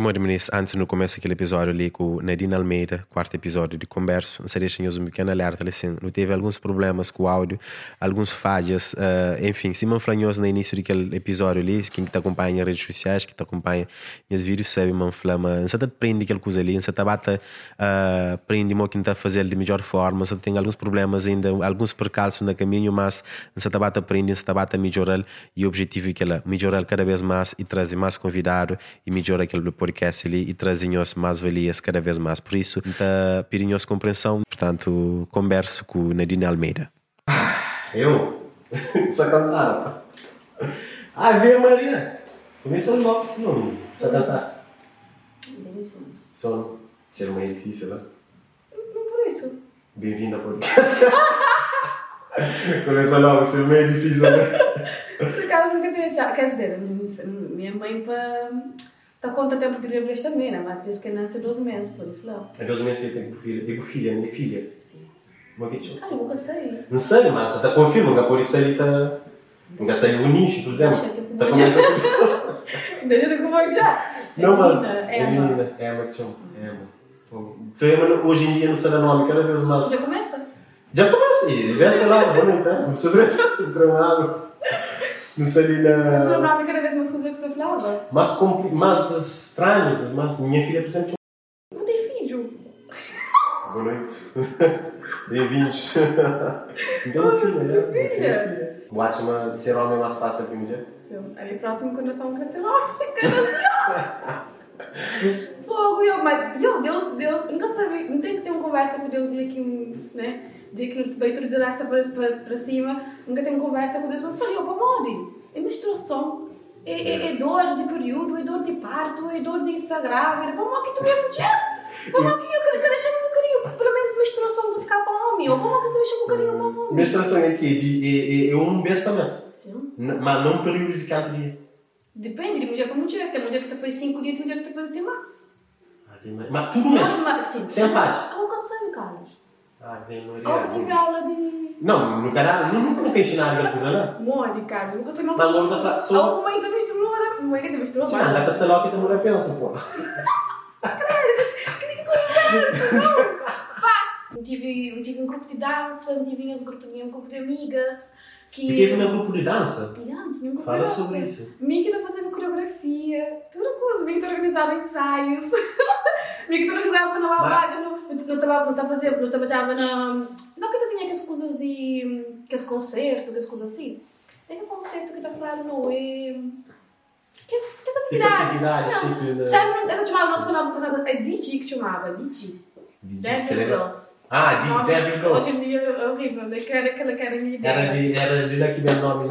Muito ministro, antes no começo daquele episódio ali com Nadine Almeida, quarto episódio de Converso, seria um pequeno alerta, assim, não teve alguns problemas com o áudio, alguns falhas, uh, enfim, se manflanhoso no início daquele episódio ali, quem te acompanha nas redes sociais, que te acompanha nos vídeos, sabe, manflama, não se te prende aquela coisa ali, não se bata, uh, prende o que está fazer de melhor forma, se tem alguns problemas ainda, alguns percalços no caminho, mas se te bata prende, se te bata melhorar, e o objetivo é que ela melhorar cada vez mais e trazer mais convidado e melhorar aquele podcast ali e trazer-nos mais valias cada vez mais. Por isso, está pedindo compreensão. Portanto, converso com Nadine Almeida. Eu? Só cansado, pá. Ah, vê Maria. Começa logo, senão. Só cansado. Tenho sono. Sono. Ser meio difícil, né? Não por isso. Bem-vindo ao podcast. Começa logo, ser meio difícil, né? Por acaso nunca tinha já. Quer dizer, minha mãe para. Está quanto tempo de gravidez também, né? Mas desde que nasce 12 meses, por exemplo. É 12 meses eu tenho filha. Tenho filha, minha filha. Sim. Como é que é? Eu nunca sei. Não sei, mas você está confirma que por isso ele está. Nunca saiu o nicho, por exemplo. Comer. começando. Deixa eu te comer já. Não, mas. É É Emma. menina. É Emma que chama. É Tu Emma hoje em dia não sei o nome, cada vez mais. Já começa? Já começa, e já sei lá, é? Não precisa de para um lado. Não sei ali Mas o na. nome cada vez mais coisa que você falava. Mais, compli... mais estranhos, mas minha filha, por exemplo. Não tem filho. Boa noite. Bem-vindos. Então, filha, né? filha. O acha ser homem mais fácil que mulher? Sim. Ali próximo quando eu sou um cancelão. Fogo, eu, mas eu, Deus, Deus, nunca sabe, não tem que ter uma conversa com Deus dia que, né, dia que não vai de raça para, para, para cima, nunca uma conversa com Deus, mas eu falei, opa, mori, é menstruação, é, é, é dor de período, é dor de parto, é dor de estar grávida, para que tu é mulher, para que eu quero deixar um carinho, pelo menos menstruação para ficar para homem, ou para que deixar um carinho para homem. Menstruação é que de, é, é, é um mês. N- mas não um período de cada dia. Depende de mulher para mulher, tem mulher que te foi 5 dias, tem mulher que te foi até mais. Ah, Mas tudo mês. Sem faz. A nunca sabe, Carlos. Ah, bem, não A nunca tive aula de... Não, no canal, nunca nunca ensinaram aquela coisa, não. Cara. Nunca sei Mas vamos a falar A sobre- mãe da misturou, né? A mãe da misturou. Sim, anda com esta loca e também pensa, pô. Não tive, não tive um grupo de dança, não tive um grupo, tinha um grupo de amigas. Que... E teve meu grupo de dança? Yeah, tinha um grupo Fala de dança. sobre isso. Mickey tá fazendo coreografia, toda coisa. Mickey tá organizava ensaios. Mickey tá organizava na babade. Não, não, não, tava, não tava fazendo, não trabalhava na. Não que eu tinha aquelas coisas de. aqueles concertos, aquelas coisas assim. É que concerto que tá falando, não é. Que, que atividades. atividade, assim, sabe? Sabe, eu chamava nosso canal, canal é DJ que chamava, DJ. Devil Girls. Ah, de Nome- Devil Girls. Hoje em dia é horrível, né? Que era aquela cara minha Era de, era de lá que veio o nome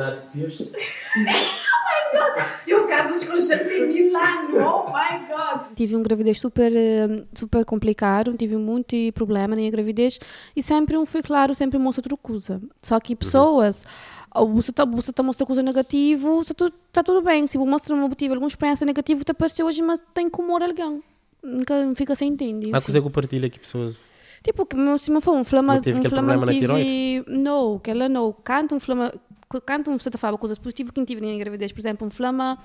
na Spears. E o Carlos Conchete tem mil anos, oh my god! Tive uma gravidez super, eh, super complicada, tive muito problema na minha gravidez e sempre um foi claro, sempre mostra outra coisa. Só que pessoas, ou você está você tá mostrando coisa negativa, está tudo, tá tudo bem. Se você mostra uma tive alguma experiência negativa, te apareceu hoje, mas tem que humor alguém. Nunca fica sem entender. Mas coisa que eu partilho aqui, pessoas. Tipo, que se me for um flama, Não teve um flama problema na tive, não, que ela não, canto um flama, canto um você falava coisas positivas que não tive na gravidez, por exemplo, um flama,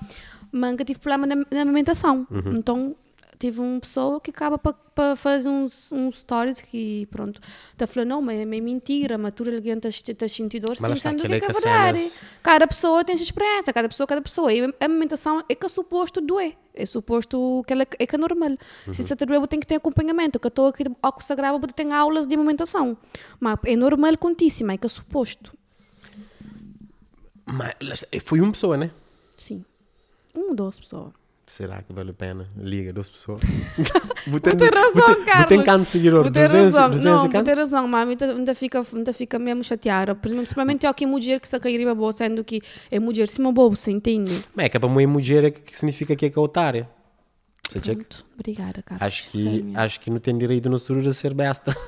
manga tive problema na, na alimentação. Uhum. Então, tive uma pessoa que acaba para fazer uns, uns stories que, pronto, está falando, não, mas é mentira, mas tu alguém está sentindo dor, sim, sendo que é é verdade. cenas- Cada pessoa tem essa experiência, cada pessoa, cada pessoa. E a alimentação é que é suposto doer. É suposto que ela é que é normal. Se Uhum. você está doer, tem que ter acompanhamento. Que eu estou aqui ao que se grava, tem aulas de alimentação. Mas é normal contíssimo, é que é suposto. Mas está, foi uma pessoa, né? Sim. Um ou duas pessoas. Será que vale a pena? Liga, duas pessoas. Vou ter razão, Carlos. Tem canto seguidor, Vou ter 200, razão. 200 não, vou ter razão, mas ainda, fica, ainda fica mesmo chateada. Principalmente eu aqui mulher que se cair boa, sendo que é mulher cima bolsa, entende? Mas é que para uma mulher é que significa que é que é otária. Você checa? Pronto. Obrigada, Carlos. Acho que, acho que não tem direito no sururu a ser besta.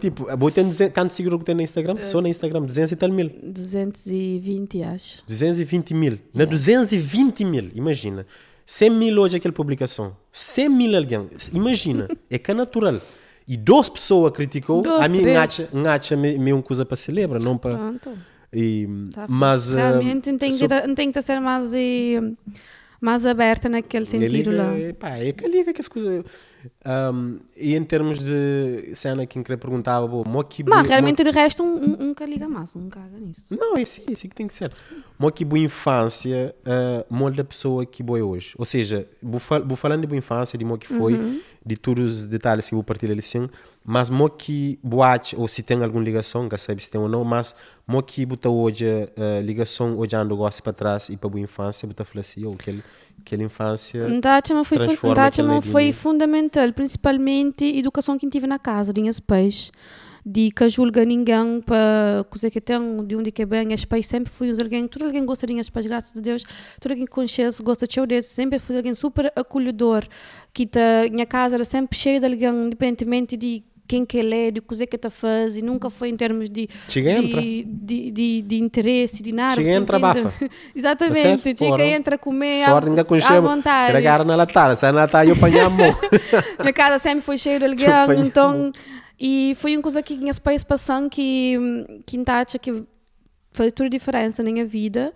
tipo, vou ter 200, quanto seguidor que tem no Instagram? Só no Instagram, 200 e tal mil. 220, acho. 220 mil. Na 220 mil, imagina. 100 mil hoje aquela publicação. 100 mil alguém. Imagina. é que é natural. E duas pessoas criticou, Duas, a mim acha, me, uma coisa para celebrar, não para... Pronto. E, Tá mas... Realmente não tem, só- que, não tem que ser mais, eh, mais aberta naquele sentido Ele lá. liga, pá, é que liga que as coisas. Um, e em termos de cena, quem queria perguntar, mo que Mas realmente de resto um, um, nunca liga mais, não caga nisso. Não, é assim, é assim que tem que ser. Mo que boa infância, uh, molda a pessoa que boa hoje. Ou seja, vou, fal vou falando de boa infância, de mo que foi, Uhum. de todos os detalhes que vou partilhar ali sim, mas mo que boate, ou se tem alguma ligação, que sabe se tem ou não, mas mo que bota hoje uh, ligação olhando o gosto para trás e para boa infância, bota falar assim, oh, aquele, aquela infância. Ntáchama foi, transforma aquele foi fundamental, principalmente a educação que tive na casa, tinha pais. De que julga ninguém para coisa que tem, de onde que vem, os pais sempre fui alguém, todo alguém gosta de os pais, graças a Deus, todo alguém consciente gosta de desse, sempre fui alguém super acolhedor, que tá, minha casa era sempre cheia de alguém, independentemente de quem que ele é, de coisa que está a fazer, nunca foi em termos de, de, de, de, de interesse, de nada. Chega, entra, bafa. Exatamente, chega, Ora, entra, comer ainda com à, vontade. Tragar na latada, sai na latada e eu apanhar a mão. Minha casa sempre foi cheia de alguém, então... E foi uma coisa que pais passam que, que acha que faz toda a diferença na minha vida.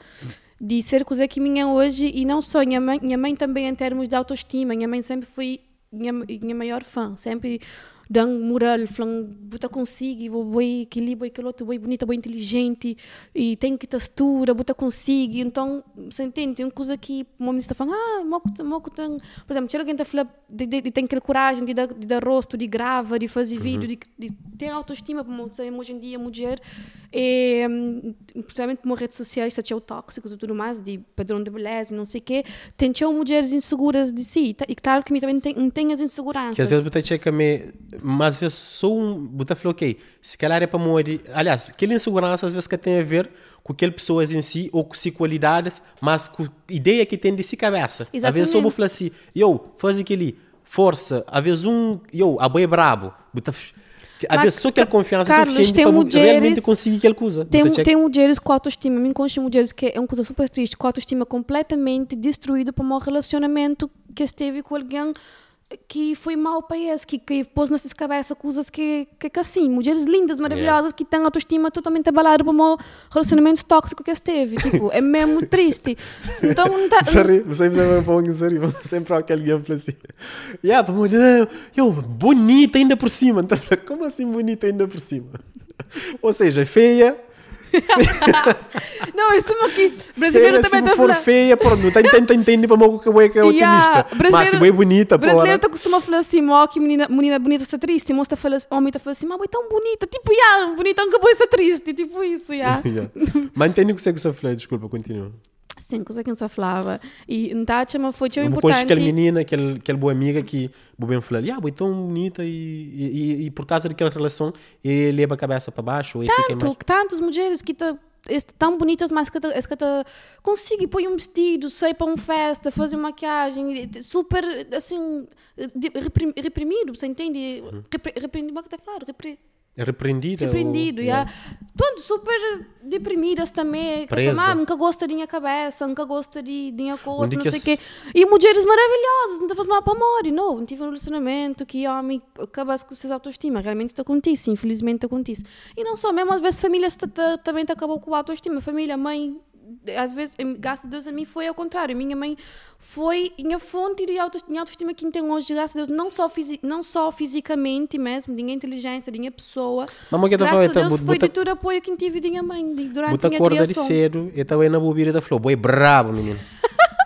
De ser coisa que minha hoje, e não só minha mãe, minha mãe também em termos de autoestima, minha mãe sempre foi minha, minha maior fã, sempre dando moral, falando, bota consigo, boi aquele, boi aquele outro, boi bonita, boi inteligente, e tem que textura, bota consigo, então, você entende, tem uma coisa que momento está falando, ah, moco, moco tem, por exemplo, tinha alguém que está falando, de, de, de, tem aquela coragem de dar, de dar rosto, de grava, de fazer vídeo, de, de ter autoestima, como sabemos hoje em dia, mulher, e, hum, principalmente por redes sociais, está o tóxico e tudo mais, de padrão de beleza, não sei o quê, tem tinha mulheres inseguras de si, e claro que também tem, tem as inseguranças. Que às vezes você checa me, mas às vezes sou um, falou, ok, se calhar é para morrer, aliás, aquela insegurança às vezes que tem a ver com aquele pessoas em si ou com si qualidades, mas com ideia que tem de si cabeça. Às vezes Exatamente. falar assim, eu, faz aquele, força, às vezes um, eu, a boi é brabo, bota- às Mas, vezes só aquela Ca- confiança é Carlos, suficiente tem para mulheres- realmente conseguir aquela coisa. Tem, tem mulheres com autoestima, me consta mulheres que é uma coisa super triste, com autoestima completamente destruída por um relacionamento que esteve com alguém que foi mal para esse, que, que pôs nessas cabeças coisas que, que, que assim, mulheres lindas, maravilhosas, que têm autoestima totalmente abalada por um relacionamento tóxico que esteve, tipo, é mesmo triste. Então, não tá, Sorry, você me para um sorry, sempre há aquele gameplay assim. Yeah, para morrer, eu, bonita ainda por cima. Então, como assim bonita ainda por cima? Ou seja, feia, não, é que brasileiro feia, também se está for feia, pronto, não tem tenta entender para moco que é que é otimista. Mas se é bonita, brasileiro porra. tá costuma falar assim, ó, que menina, menina bonita está triste, mostra fala, homem tá falando assim, mas boi tão bonita, tipo, yeah, bonita nunca pode ser triste, tipo isso, yeah. Yeah. Mas entende o que você que você falou, desculpa, continua. Sim, coisa que não se falava. E então, chama foi tão Depois importante. aquela menina, aquela, aquela boa amiga que o bem falou, ah, boi tão bonita e, e, e, por causa daquela relação, ele leva a cabeça para baixo tanto, mais... tantas mulheres que tá, tão bonitas, mas que, tá, que pôr um vestido, sair para uma festa, fazer maquiagem, super, assim, reprimido, você entende? Uhum. Reprimido, é que tá falando? Repre, Repreendida. repreendido, ou, yeah. Pronto, super deprimidas também. Presa. ah, nunca gosta de minha cabeça, nunca gosta de, de minha Onde não sei o quê. E mulheres maravilhosas, não te faz mal para morrer, não. Não tive um relacionamento que homem acabasse com suas autoestima. Realmente isso acontece, infelizmente acontece. E não só, mesmo às vezes ta- também te acabou com a autoestima. Família, mãe, às vezes, graças a Deus, a mim foi ao contrário. Minha mãe foi minha fonte de autoestima, autoestima que tem hoje, graças a Deus, não só, fisi não só fisicamente mesmo, de minha inteligência, de minha pessoa. Tá Graças a falando, Deus bota- foi de todo o apoio que tive de minha mãe de- durante a minha corda de criação. cedo, eu estava aí na bobira da flor. Boi brabo, menino.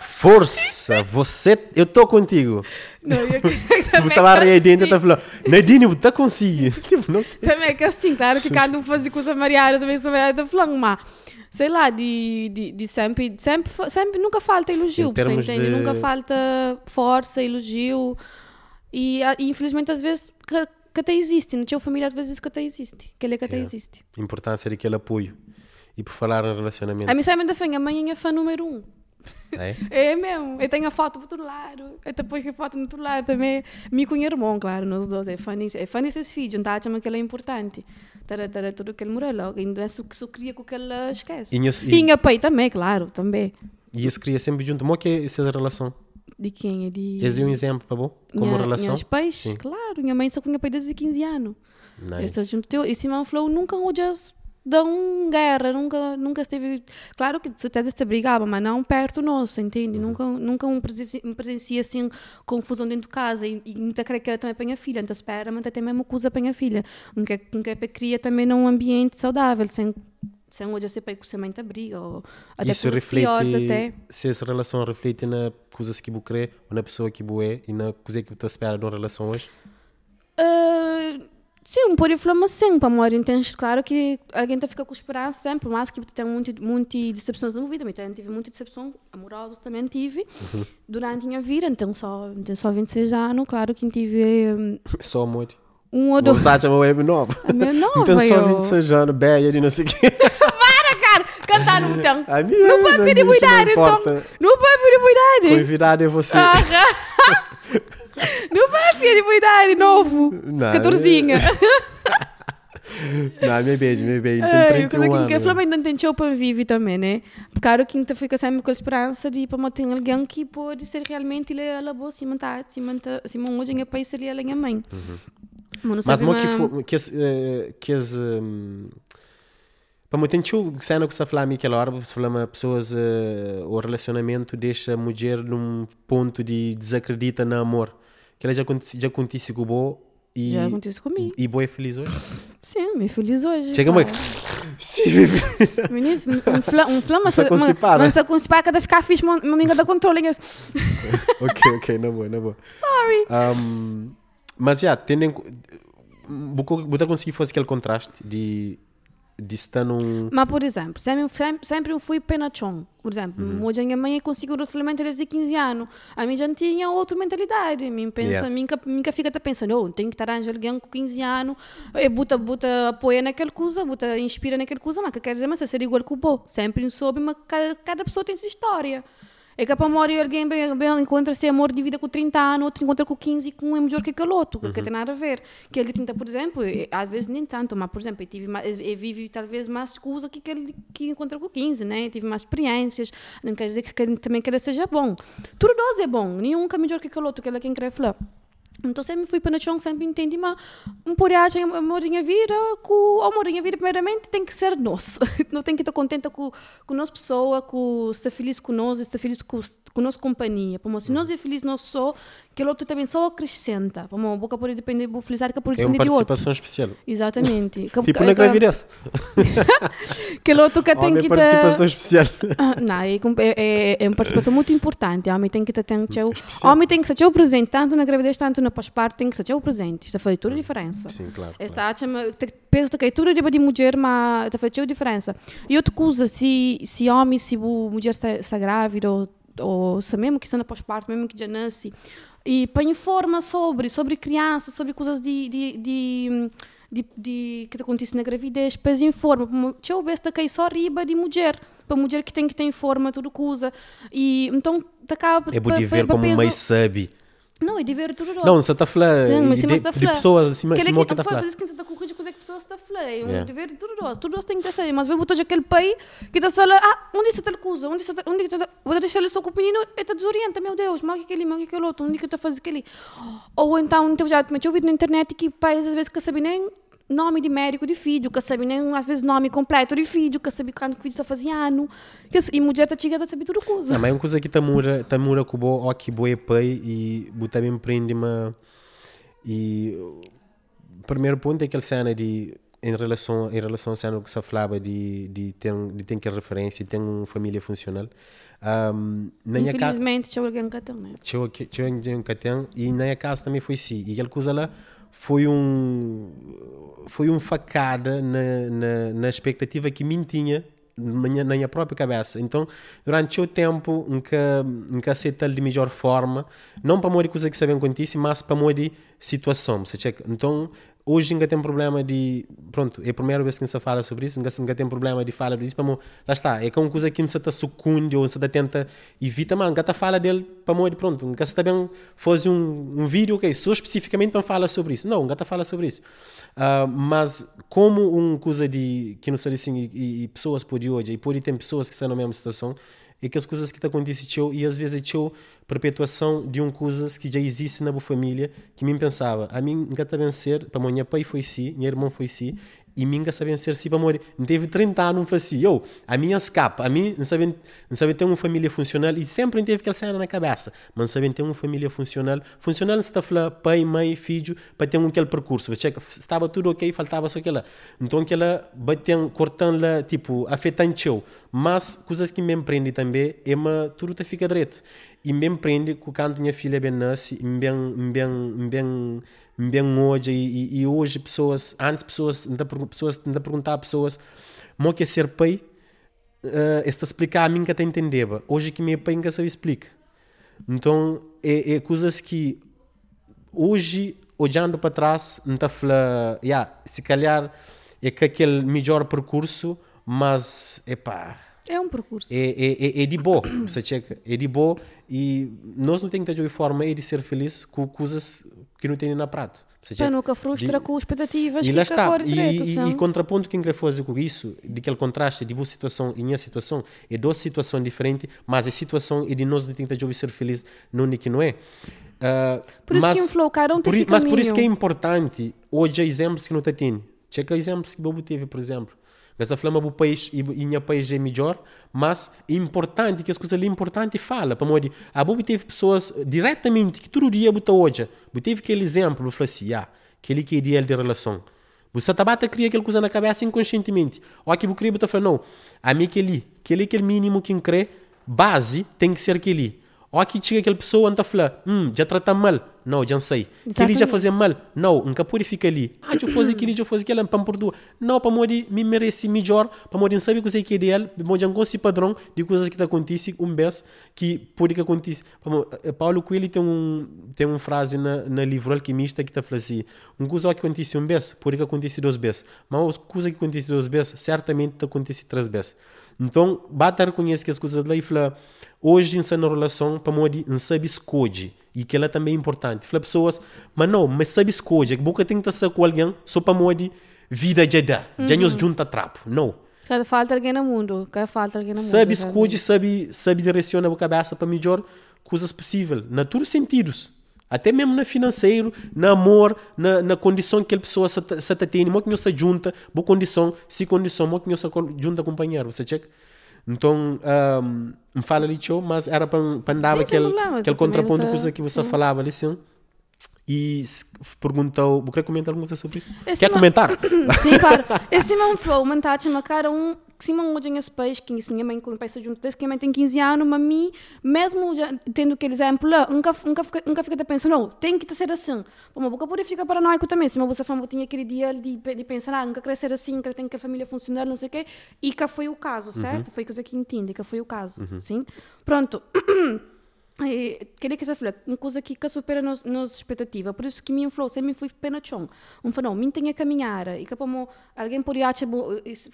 Força, você, eu tô contigo. Não, eu, Eu estava que aí dentro assim, da flor. Nadine, você tá conseguindo. Tipo, não sei. também que assim, claro que cada um fazia coisa mariada, também sou mariada da flan, mas sei lá, de, de, de sempre, sempre, sempre, nunca falta elogio, você entende? de- Nunca falta força, elogio. E, a- e infelizmente às vezes que, que até existe, não tinha família às vezes que até existe, que ele é que até Yeah. existe. Importância daquele apoio. E por falar em relacionamento. A mim sabe da fã, a mãe é fã número um. É? É mesmo, eu tenho a foto do outro lado, eu depois que a foto do outro lado também, me com o irmão, claro, nós dois, é fã nisso, é fã desses filhos, então chama que ele é importante, tara, tara, tudo que ele morreu logo, ainda é só que só queria que ele esquece. E E, e- pai também, claro, também. E isso cria sempre junto. Mo que é essa relação? De quem? É de... Esse é um exemplo, tá bom? Como minha, relação. Minhas pais, Sim. claro, minha mãe só com minha pai desde 15 anos. Nice. Essa junto teu, e Simão falou, nunca odias um guerra, nunca, nunca esteve. Claro que certeza se brigava, mas não perto nosso, entende? Nunca, nunca um presencia, um presencia assim confusão dentro de casa e, e muita creio que ela também para a filha, então espera, mas tem mesmo coisa para a filha. Não quer, não quer cria também num ambiente saudável, sem sem hoje ser pai com semente briga ou até Isso coisas piores reflete, até. se essa relação reflete na coisas que você crê, ou na pessoa que você é, e na coisa que você espera de uma relação hoje. Uh, sim, por inflama sim, para morrer intenso. Claro que alguém fica com esperança sempre, mas que tem muitas muito decepções na vida. Também tive muita decepção amorosa, também tive durante a minha vida. Então, só, então, só 26 anos, claro que tive um, Só amor. um ou dois. usar uma web nova. A minha nova, Então só eu. 26 anos, beia de não sei o quê. Para, cara! Cantar no botão. A minha Não pode pedir cuidado, então. Não pode pedir cuidado. Convidado é você. Ah. Não vai pedir cuidado novo. Não, 14. Não, me beijo, me beijo. É, Tem eu 31 coisa que anos. o Flamengo não tem show para viver também, né? Claro que ainda fica sempre com a esperança de para ter alguém que pode ser realmente ele ela boa se manter, se manter, se hoje em país seria ela minha mãe. Mas não Mas sabe uma- que que eh, que para muito tempo cena que você fala aquela hora você fala pessoas eh, o relacionamento deixa a mulher num ponto de desacredita no amor que ela já acontece já acontece com o bo e Já aconteceu comigo. e bo é feliz hoje Sim, me feliz hoje. chega mãe sim me feliz. Menino, um fla, um fla, mas Você uma, constipada. mas se constipar cada ficar fixe, uma amiga da controle. ok ok na boa na boa Sorry. Um, mas já tendo em você conseguir fazer aquele contraste de de estar num Mas, por exemplo, sempre, sempre, sempre eu fui penachão. Por exemplo, Uhum. hoje a minha mãe conseguiu o relacionamento desde 15 anos. A minha já tinha outra mentalidade. Minha pensa, Yeah. minha, minha fica tá pensando, oh, tem que estar alguém com 15 anos, e buta, buta apoia naquela coisa, buta inspira naquela coisa, mas que quer dizer, mas é ser igual que o bom. Sempre soube, mas cada, cada pessoa tem sua história. É que para morrer alguém bem, bem encontra-se amor de vida com 30 anos, outro encontra com 15 com é melhor que aquele outro, que tem nada a ver. Que ele 30, por exemplo, eh, às vezes nem tanto, mas por exemplo, eu, tive eu vive talvez mais coisa que aquele que encontra com 15, né? Eu tive mais experiências, não quer dizer que que também que ele seja bom. Tudo nós é bom, nenhum é melhor que aquele outro, que ele é quem quer falar. Então sempre fui para a chão, sempre entendi, mas um poragem, amor da minha vida, com da minha vida, primeiramente, tem que ser nosso. Não tem que estar contente com, com nossa pessoa, com estar feliz com nós, estar feliz com, com nossa companhia. Como se nós é feliz, nós só, que o outro também só acrescenta. A boca pode depender, vou felizar que pode é uma depender de outro. participação especial Exatamente. Que- tipo na gravidez Que o outro que tem Homem, que participação especial Ah, Não, é, é, é, é uma participação muito importante. Homem tem que ter tem que ter o homem tem que ter o presente, tanto na gravidez, tanto na pós-parto, tem que ter o presente. Isto faz toda a diferença. sim claro, claro. Esta chama, penso que tudo é de mulher, mas faz toda a diferença. E outra coisa, se, se homem, se mulher está grávida, ou, ou se mesmo que está na pós-parto, mesmo que já nasce, e para informar sobre, sobre criança, sobre coisas de, de, de de, de, que acontece na gravidez, depois informa. Se está só riba de mulher. Para mulher que tem que ter informa, tudo coisa. E então acaba é bom de ver como mãe sabe Não, é de ver tudo não você está a falar Sim, mas de, se você está a de falar. pessoas assim mas Que é que está a foi falar por isso que você está corrigindo coisa que pessoas está a falar. É Yeah. um de tudo nós. Tudo tem que saber. Mas vê botou aquele pai que está a falar, ah, onde está tal coisa? Onde está onde está Vou deixar ele só com o menino e está desorienta, meu Deus, mas é aquele, mas que é aquele outro? Onde é que eu estou a fazer aquele? Ou então, então já tinha ouvido na internet que pais às vezes que sabem nem nome de médico de filho, que sabem nem às vezes nome completo de filho, que sabem quando o filho está fazendo. Que, e mulher está chegando a saber tudo coisa. Não, mas é uma coisa que tamura, tamura com o bo, que boa pai e também prende uma e o primeiro ponto é aquele cena de em relação em relação ao cena que se falava de de ter de ter que referência, ter uma família funcional. Um, na Infelizmente, tinha alguém que tem, né? tinha tinha um catão e na minha casa também foi assim. E aquela coisa lá foi um foi um facada na, na, na expectativa que mim tinha na minha, própria cabeça. Então, durante o tempo, nunca, nunca aceitei de melhor forma, não para morrer coisa que sabem acontecer, mas para morrer situação. Então, hoje ainda tem problema de. Pronto, é a primeira vez que se fala sobre isso, ainda, tem problema de falar disso. Mo- lá está, é que é uma coisa que você está sucunde ou você está tenta evita, mas ainda fala dele para morrer. Pronto, ainda está bem fazer um, um vídeo, ok, só especificamente para falar sobre isso. Não, ainda fala sobre isso. Ah, mas como uma coisa de que não sei assim e, e pessoas por hoje e pode ter pessoas que estão na mesma situação é que as coisas que te acontecem e às vezes é perpetuação de um coisas que já existe na boa família que mim pensava a mim bem ser para minha pai foi si minha irmã foi si e minha sabem ser si para morrer. Não teve 30 anos, não fazia. Eu, a minha escapa, a mim, não sabem, não sabem ter uma família funcional e sempre teve aquela cena na cabeça. Mas não sabem ter uma família funcional. Funcional se está falar pai, mãe, filho, para ter um aquele percurso. Você estava tudo ok, faltava só aquela. Então aquela, batendo, cortando lá, tipo, afetando eu. Mas, coisas que me empreende também, é uma, tudo te fica direito. E me empreende quando minha filha bem nasce, bem, bem, bem, bem hoje, e, e, hoje pessoas, antes pessoas, ainda, pessoas, ainda perguntar a pessoas, mo que é ser pai, uh, esta explicar a mim que até entendeva. Hoje que meu pai nunca sabe explicar. Então, é, é coisas que hoje, olhando para trás, não está falando, yeah, se calhar é que aquele melhor percurso, mas, epá, é um percurso. É, é, é, é de boa, você checa, é de boa e nós não temos que ter de forma de ser feliz com coisas que não tem na prato. Para nunca frustra de, com expectativas e que lá está. E, e, e, contraponto que eu quero fazer com isso, de aquele contraste de boa situação e minha situação, é duas situações diferentes, mas a situação é de nós não temos de ser feliz, não é que não é. Uh, por isso mas, que inflocaram por, Mas por isso que é importante, hoje, exemplos que não te tem. Checa exemplos que o Bobo teve, por exemplo essa flama do país e minha país é melhor, mas é importante que as coisas ali importantes fala, para modo a Bobo teve pessoas diretamente que todo dia botou hoje, teve aquele exemplo, falou assim, ah, aquele que é ideal de relação. Você tá bata cria aquela coisa na cabeça inconscientemente. Ou aqui você fala, não, a mim aquele, aquele que é o mínimo que crê, base tem que ser aquele. Ou aqui chega aquela pessoa e fala, hum, já trata mal. Não, já sei. Que ele já fazia mal. Não, nunca pode ficar ali. Ah, eu fazer aquilo, eu fazer aquilo, para por Não, para modo me merece melhor, para modo saber o que é ideal, para não se padrão de coisas que acontecendo, um vez que pode que aconteça. Eh, Paulo Coelho tem um tem uma frase na, na livro Alquimista que está falando assim, uma coisa que acontece um vez, pode que aconteça duas vezes. Mas uma coisa que acontece duas vezes, certamente acontece três vezes. Então, bata reconhece que as coisas lá e fala, hoje em na relação, para modo não sabe escolher e que ela também é importante. Fala pessoas, mas não, mas sabe escolher, que boca tem que estar com alguém só para modo vida de dar, uhum. já nos junta trapo, não. Cada falta alguém no mundo, cada falta alguém no mundo. Sabe escolher, sabe, sabe direcionar a cabeça para melhor coisas possíveis, na todos os sentidos. Até mesmo na financeiro, na amor, na, na condição que a pessoa se, se tem, não que se junta, boa condição, se condição, não que se junta companheiro, você checa? Então, um, me fala ali, tio, mas era para, para dar aquele, aquele contraponto coisa que você sim. falava ali, sim. E perguntou, vou querer comentar alguma coisa sobre isso? Esse Quer comentar? Sim, claro. Esse não foi, uma uma cara um que se não olhem esse país, que minha mãe com país junto desde que minha mãe tem 15 anos, mas mim, mesmo já tendo aquele exemplo nunca, nunca, nunca fica pensando, não, tem que ser assim. Uma boca pode ficar paranoico também, se uma você fama tinha aquele dia de, de pensar, ah, nunca crescer assim, que tem que a família funcionar, não sei o quê, e que foi o caso, certo? Uhum. Foi coisa que entende, que foi o caso, uhum. sim? Pronto. Queria que você falasse uma coisa que, que supera nos, nos expectativas. Por isso que me falou, sempre fui pena chão. Um falou, mim tem a caminhar. E que como alguém pode achar,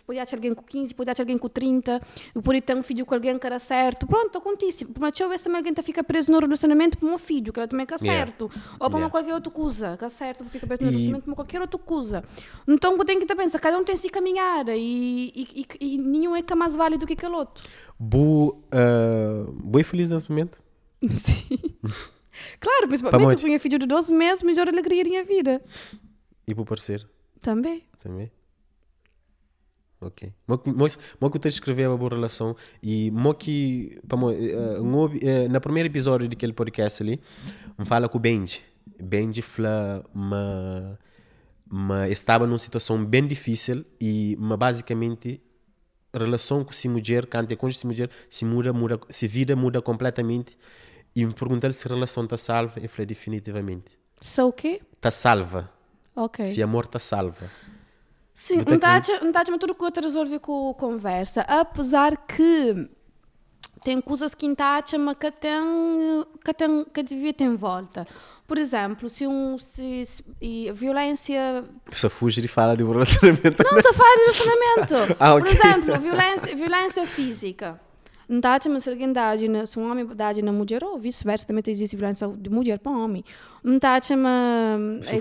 pode achar alguém com 15, pode achar alguém com 30, e pode ter um filho com alguém que era certo. Pronto, acontece. Mas eu vejo também alguém que fica preso no relacionamento com um filho, que ela também que é certo. Yeah. Ou para yeah. qualquer outra coisa, que é certo, fica preso no relacionamento com qualquer outra coisa. Então, eu tenho que pensar, cada um tem se caminhar. E, e, e, e nenhum é que é mais válido que aquele outro. Boa, uh, boa e feliz nesse momento? Sim. Claro, principalmente porque minha filha de 12 meses, melhor alegria da minha vida. E para o parceiro? Também. Também? Ok. Mas que te escrever uma boa relação e que uh, na primeiro episódio daquele podcast ali, fala com o Benji. Benji fala uma, uma estava numa situação bem difícil e uma, basicamente relação com essa mulher, quando é com essa mulher, se muda, muda, se vida muda completamente e me perguntar se a relação está salva, eu falei definitivamente. Se o quê? Está salva. Ok. Se amor está salva. Sim, não está que... tudo que eu resolver com a conversa. Apesar que tem coisas que entacha, mas que tem, que tem, que devia ter em volta. Por exemplo, se um se, se e violência só fuge de falar de relacionamento. Não, só fala de relacionamento. ah, okay. Por exemplo, violência, violência física. A se alguém dá se um homem dá na mulher ou vice-versa, também existe violência de mulher para homem. Não está a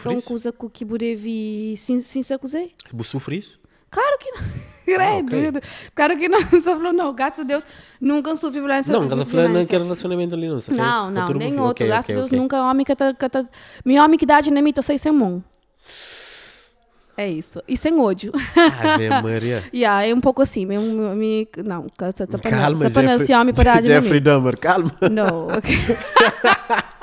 é uma coisa que deve sim sim se. Você sofre isso? Claro que não. Credo. Ah. Claro que não. Você falou, não, graças a Deus, nunca sofri violência. Não, graças a Deus, não quero relacionamento ali, não. Não, não, nem outro. Graças a Deus, nunca homem que está. Meu homem que dá dinamite, eu sei ser bom. É isso. E sem ódio. Ave Maria. yeah, é um pouco assim. Me, me, não, se se Calma, se apenas Jeffrey, homem. Dahmer, calma. Não.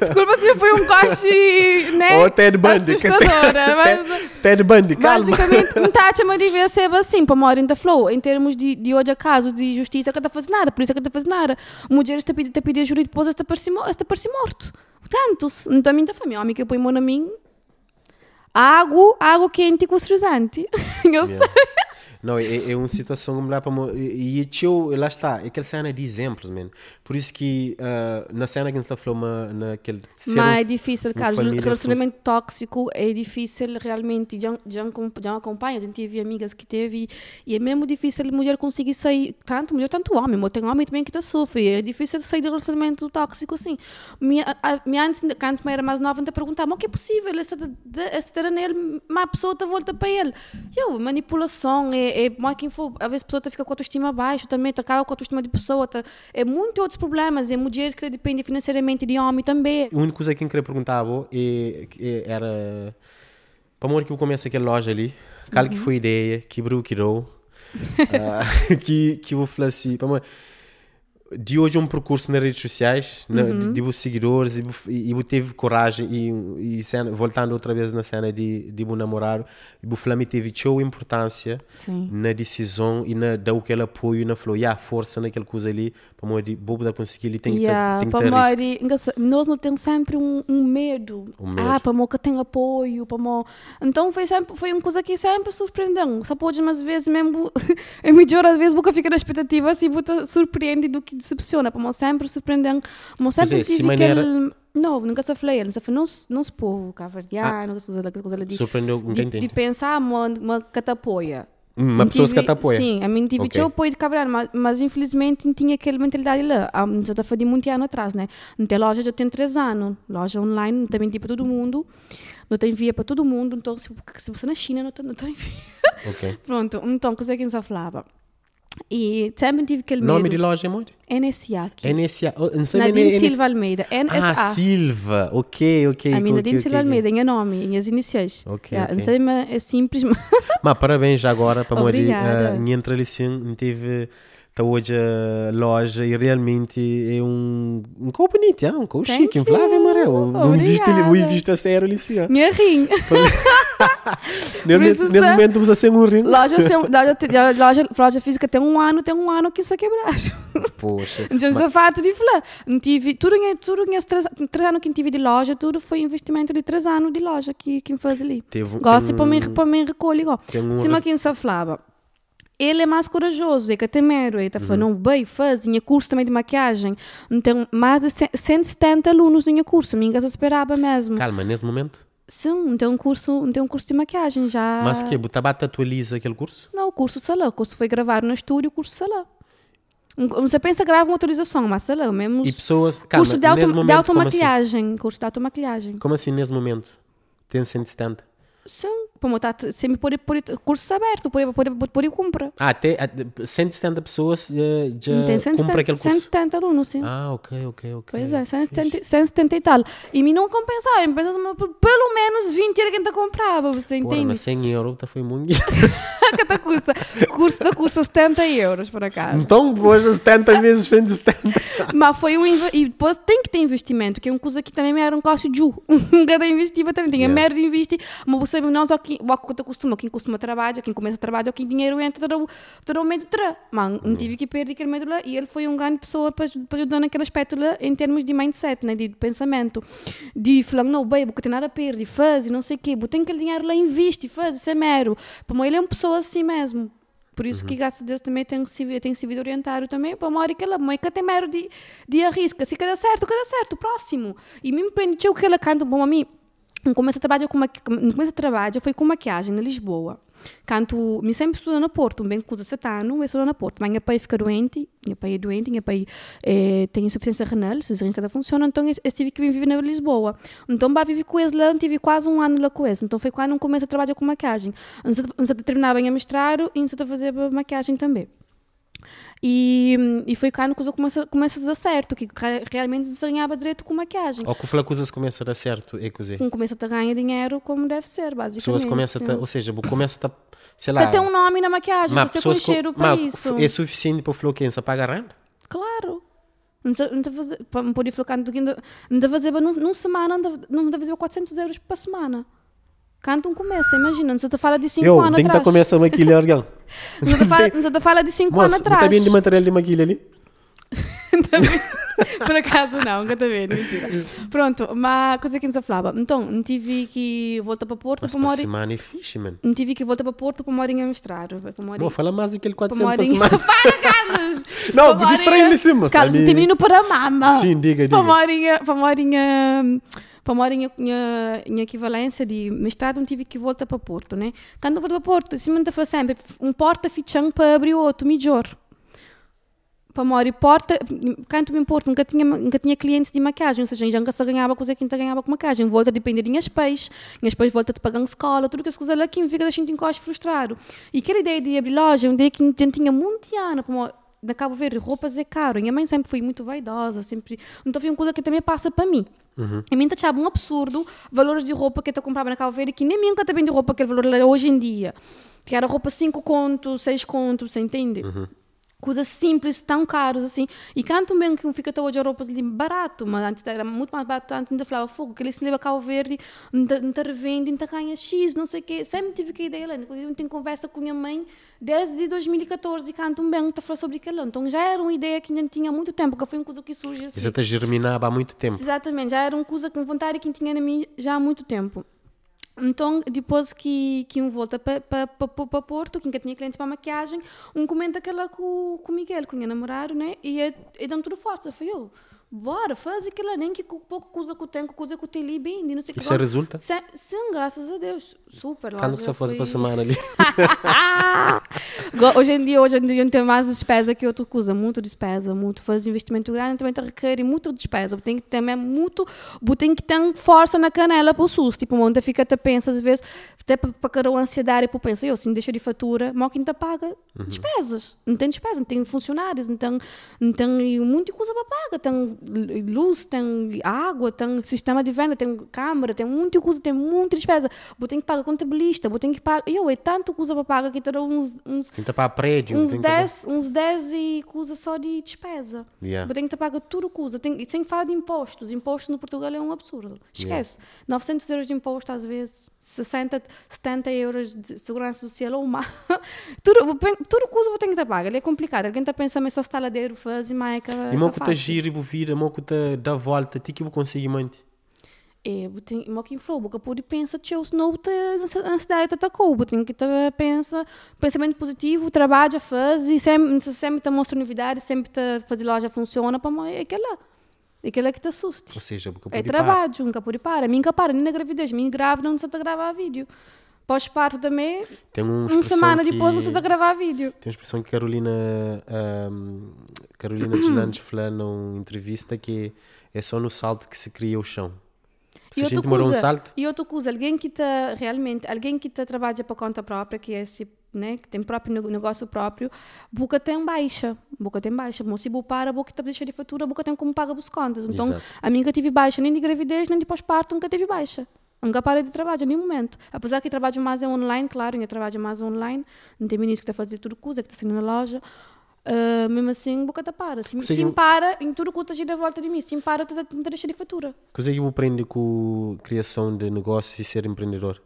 Desculpa se foi um corte, né? Ou Ted Bundy. Assustadora, mas... Ted, Bundy, calma. Basicamente, um Tati devia ser assim, para morar em flow, em termos de, de hoje a caso, de justiça, que está fazendo nada, por isso é que está fazendo nada. Mulheres está pedindo, está pedindo e depois está para para morto. Tanto, então a mim da família, homem que põe mão na mim, água, água quente com estresante. Eu sei. Não, é, é uma situação como lá para mo- e e tio, lá está, é aquela cena de exemplos, man. Por isso que ah, na cena que a gente falando, naquele Mas é difícil, uma família Relacionamento tóxico é difícil realmente. Já, já, já acompanha, a gente teve amigas que teve. E é mesmo difícil a mulher conseguir sair. Tanto mulher, tanto homem. Mas tem homem também que está sofre. É difícil sair do relacionamento tóxico assim. Minha, a, minha antes, quando eu era mais nova, ainda perguntava: mas o que é possível? Essa, de- de- essa ter nele, mas a pessoa está volta para ele. Eu, manipulação, é, é mais quem for. Às vezes a pessoa fica com a autoestima baixa também, tá, acaba com a autoestima de pessoa. Tá, é muito outros problemas. É mulher que depende financeiramente de homem também. A única coisa que eu queria perguntar é, é, era para amor que eu comece aquela loja ali, qual que foi a ideia, que brou que deu, ah, que, que eu falei assim, para amor, de hoje um percurso nas redes sociais, na, de, de seguidores, e, eu teve coragem, e, e cena, voltando outra vez na cena de, de meu namorado, o Flamengo teve show importância Sim. na decisão e na dar aquele apoio, na falou, yeah, força naquela coisa ali, para amor de bobo da conseguir, ele tem Yeah, que engraçado, nós não temos sempre um, um medo. Um medo. Ah, mo que tem apoio, mo... Então foi sempre foi uma coisa que sempre surpreendeu. Só pode umas vezes mesmo é melhor às vezes porque fica na expectativa assim, você surpreende do que decepciona, mo sempre surpreendeu. Mo sempre é, se tive maneira- aquele não, nunca se falei, não se falei, não se não se povo cavardiar, não se usa aquela coisa de Surpreendeu de, de pensar, uma que te apoia. Uma pessoa te apoia. Sim, a mim tive Ok. okay. apoio de cabrar, mas, mas infelizmente não tinha aquela mentalidade lá. Ah, Já está fazendo muito ano atrás, né? Não tem loja, já tem três anos. Loja online, não tem para todo mundo. Não tem envia para todo mundo. Então, se, se você na China, não tem, não tem envia. Ok. Pronto, então, que a gente falava. E sempre tive aquele Nome medo. de loja é muito? NSA aqui. NSA. Oh, não sei Nadine nem- Silva Almeida. NSA. Ah, Silva. Ok, ok. a minha Nadine ok, Silva ok. Almeida, em nome, em as iniciais. Ok, Yeah, ok. Não sei, mas é simples, mas... Parabéns já agora para Mori. Obrigada. Uh, minha entrelição teve tá hoje a loja e realmente é um um copo bonito, ah, um Thank chique, you. Amarelo. Não viste o viste a sério ali sim. ó. Minha rim. Nesse, isso nesse momento você sem um rim. Loja, sem- loja, loja, loja física tem um ano, tem um ano que isso é quebrado. Poxa. Então, essa parte de falar. Não tive, tudo, em- tudo em três, três anos que eu tive de loja, tudo foi investimento de três anos de loja que, que faz ali. Teve Gosto tem para mim, para mim recolhe um Cima res- quem se falava. Ele é mais corajoso, é que tem medo, ele está Uhum. falando, não, bem, faz, tinha curso também de maquiagem. Então, mais de 100 170 alunos tinha curso, minha casa esperava mesmo. Calma, nesse momento. Sim, não tem um curso, não tem um curso de maquiagem já. Mas que Butabata atualiza aquele curso? Não, o curso salão. O curso foi gravado no estúdio, o curso salão. Um- Você pensa grava uma autorização, mas salão mesmo. E pessoas. Calma, curso de, auto, de momento, como assim? Curso de automaquilhagem. Como assim nesse momento? Tem 170. Sim, para montar sempre por, por curso aberto, por por por, por compra. Ah, até até 170 pessoas eh, já Tem compram 170, aquele curso. 170 alunos, sim. Ah, ok, ok, ok. Pois é, 170, 170 e tal. E me não compensava, eu pensava, pelo menos 20 era quem te comprava, você Porra, entende? mas 100 euros tá foi muito. Quanto custa? Curso da custa 70 euros, por acaso. então, hoje 70 vezes 170. Mas foi um E depois tem que ter investimento, que é uma coisa que também me era um gosto de ju. Cada investimento também tinha Yeah. merda de investir. Mas você, nós, aqui, o que costuma, quem costuma trabalhar, quem começa a trabalhar, quem dinheiro entra, terá o- medo terá. Mas não tive que perder aquele medo lá. E ele foi uma grande pessoa para para ajudar naquele aspecto lá, em termos de mindset, né, de pensamento. De falar, não, baby, porque tem nada a perder, faz, e não sei o quê. Tem aquele dinheiro lá, investe, faz, isso é mero. Para ele é uma pessoa assim mesmo. Por isso que, graças a Deus, também tenho sido, tenho sido orientado também para uma hora que ela mãe que tem medo de, de arrisca. Se cada certo, cada certo, próximo. E me empreendeu que ela canta bom a mim. Começa a trabalhar com maqui... começa a trabalhar foi com maquiagem na Lisboa. Canto, me sempre estudo no Porto, bem com 17 anos, eu estudo no Porto. Minha pai fica doente, minha pai é doente, minha pai eh, tem insuficiência renal, se cada funciona, então eu, eu tive que viver na Lisboa. Então, bah, vivi com eles lá, eu tive quase um ano lá com eles. Então, foi quando eu comecei a trabalhar com maquiagem. De, antes de terminar bem a mestrado e antes de fazer maquiagem também. E, e foi quando coisa começa, começa a dar certo, que re- realmente se ganhava direito com maquiagem. Ou que a coisa começa a dar certo, é cozer. Um começa a ganhar dinheiro como deve ser, basicamente. Pessoas começam a, ou seja, começa a, sei lá, Até um nome na maquiagem, mas você com pessoas co- cheiro para isso. é suficiente para o Floquense pagar renda? Claro. Não que ainda, não está fazer num, num semana, não está fazer 400 euros para semana. Canto um começa, imagina, não se te fala de 5 Eu anos tenho que estar atrás. começando a maquilhar alguém. Não se fala- não se te fala de 5 anos atrás. está bem de material de maquilha ali? Por acaso não, nunca está vendo, mentira. Pronto, mas coisa que não se falava. Então, não tive que voltar para Porto Mas para para hora. semana é fixe, mano. Não tive que voltar para Porto para mostrar. Para uma Bom, fala mais daquele Para 400 uma para horinha. semana. Para, Carlos! Não, Para distraí-me assim, moça. Carlos, não tem menino para a mama. Sim, diga, Para diga. para uma horinha, para uma horinha minha, minha equivalência de mestrado, não tive que voltar para Porto, né? Quando eu volto para Porto, se me foi sempre um porta fichão para abrir outro, melhor. Para e porta, canto me importa, nunca tinha, nunca tinha clientes de maquiagem, ou seja, nunca se ganhava coisa que ainda ganhava com maquiagem. Volta a depender de minhas peixes, minhas peixes volta a pagar escola, tudo que as coisas lá que me fica deixando encosto frustrado. E aquela ideia de abrir loja, uma ideia que a gente tinha muito ano, para uma, na Cabo Verde, roupas é caro. Minha mãe sempre foi muito vaidosa, sempre. Então foi uma coisa que também passa para mim. E mim achava um absurdo valores de roupa que eu comprava na Cabo Verde, que nem mim nunca também de roupa aquele valor hoje em dia. Que era roupa 5 contos, 6 contos, você entende? Coisas simples, tão caros assim. E canto bem que fica até hoje a roupas ali barato, mas antes era muito mais barato, antes ainda falava fogo, que ele se leva Cabo Verde, ainda ainda revende, ainda ganha X, não sei o quê. Sempre tive que ideia lá. Inclusive, tenho conversa com minha mãe desde 2014 e canto bem, está falando sobre aquilo. Então já era uma ideia que ainda tinha há muito tempo, que foi uma coisa que surge assim. Até germinava há muito tempo. Exatamente, já era uma coisa com vontade que tinha na mim já há muito tempo. Então, depois que, que um volta para pa, pa, pa, Porto, que ainda tinha clientes para maquiagem, um comenta aquela com, com o Miguel, com o meu namorado, né? E, é- e dão tudo força. Foi eu, bora, faz aquilo, nem que com pouco coisa que eu tenho, coisa que eu tenho ali bem, não sei o que. Isso é resulta? Sim, sim, graças a Deus. Super. Quando loja que você fosse para a semana ali? Hoje em dia, hoje em dia, tenho mais despesa que outra coisa, muito despesa, muito. Fazer investimento grande também te requer muito despesa, tem que ter mesmo muito, tem que ter força na canela para o SUS, tipo, onde fica até pensa às vezes, até para para a ansiedade, para pensa, eu, se não deixa de fatura, mal quem te paga despesas, não tem despesa, não tem funcionários, não tem, não tem de coisa para pagar, tem luz, tem água, tem sistema de venda, tem câmara, tem de coisa, tem muita despesa, vou ter que pagar contabilista, vou ter que pagar, eu, é tanto coisa para pagar que terá uns, uns Tenta para prédio. uns tem que- 10, uns 10 e coisa só de despesa. Yeah. Eu tenho que pagar tudo coisa. Tem, sem falar de impostos. Impostos no Portugal é um absurdo. Esquece. 900 euros de imposto às vezes, 60, 70 euros de segurança social ou mais. tudo, tudo coisa eu tenho que pagar. É complicado. Alguém está pensando, mas só estaladeiro faz e mais que E mal que está giro e vira, mal que está dá volta, tem que eu conseguir muito. É, tem uma que falou, porque pode pensar que eu não te ansiedade te atacou, tem que te pensa pensamento positivo, trabalha, faz e sempre sempre te mostra novidades, sempre te faz loja funciona para mim, é aquela. É aquela que te assusta. Ou seja, porque É pode trabalho, nunca pode parar. Minha para, nem na gravidez, minha grávida não se a gravar vídeo. Pós-parto também, Tem uma uma semana que- depois não se a gravar vídeo. Tem uma expressão que Carolina, ahm, Carolina Deslandes falou numa entrevista que é só no salto que se cria o chão. Se a outra gente demorou um salto, E outra coisa, alguém que está realmente, alguém que está trabalha para conta própria, que é esse, né, que tem próprio negócio próprio, boca tem baixa, boca tem baixa, mas se para, boca está deixa de fatura, boca tem como pagar as contas. Então, Exato. a minha nunca tive baixa nem de gravidez, nem de pós-parto, nunca tive baixa. Nunca parei de trabalhar, em nenhum momento. Apesar que trabalho mais é online, claro, eu trabalho mais online, não tem ministro que está fazendo tudo coisa, que está saindo na loja. Ah, mesmo assim, boca está para. Se, Consegue- se para, em tudo que está gira volta de mim, se para, está deixa de fatura. coisa que eu aprendo com criação de negócios e ser empreendedor.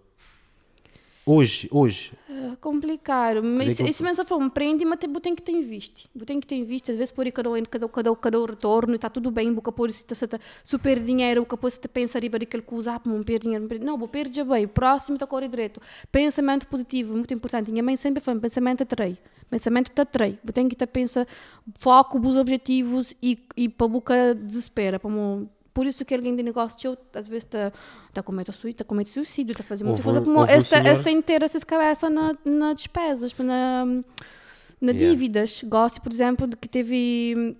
Hoje, hoje, É complicado. Mas é esse mesmo falou, empreende, mas tem- que ter em vista. Tem que ter em vista. Às vezes por cada, um- cada, cada, cada retorno está tudo bem, boca por isso está super dinheiro, boca por isso pensa arriba daquele coisa, ah, não perder dinheiro. não vou perder bem. Próximo está correr direito. Pensamento positivo, muito importante. Minha mãe sempre foi, pensamento atrai. Pensamento te atrai. Tem que ter pensa, foco, os objetivos e, e para boca desespera. Para por isso que alguém de negócio, às vezes, está tá comendo suicídio, está comendo suicídio, está fazendo muita coisa. esta, senhor- esta inteira essas cabeças na, na despesas, na, na Yeah. dívidas. Gosto, por exemplo, de que teve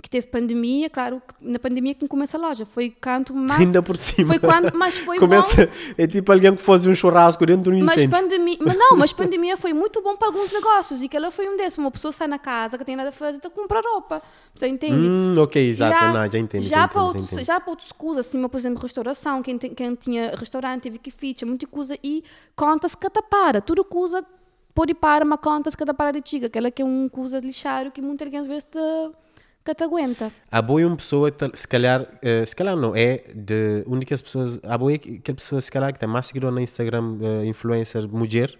que teve pandemia, claro, na pandemia que começa a loja, foi canto mais... Ainda por cima. Foi quando, mas foi Começa, bom, é tipo alguém que faz um churrasco dentro de um mas incêndio. pandemia, mas não, mas pandemia foi muito bom para alguns negócios e que ela foi um desses, uma pessoa está na casa, que tem nada a fazer, está a comprar roupa, você entende? Hum, ok, exato, Já, não, já entendo. já, Já, para outros, entendo. já para outros assim, por exemplo, restauração, quem, tem- quem tinha restaurante teve que ficha, muita coisa, e contas que te para, tudo coisa pode para, mas contas que te para de tiga, aquela que é um coisa de lixário que muitas às vezes te, que te aguenta. A boa uma pessoa, se calhar, eh, se calhar não, é de únicas pessoas, a boa que- aquela pessoa, se calhar, que tem mais seguidor na Instagram, eh, influencer mulher,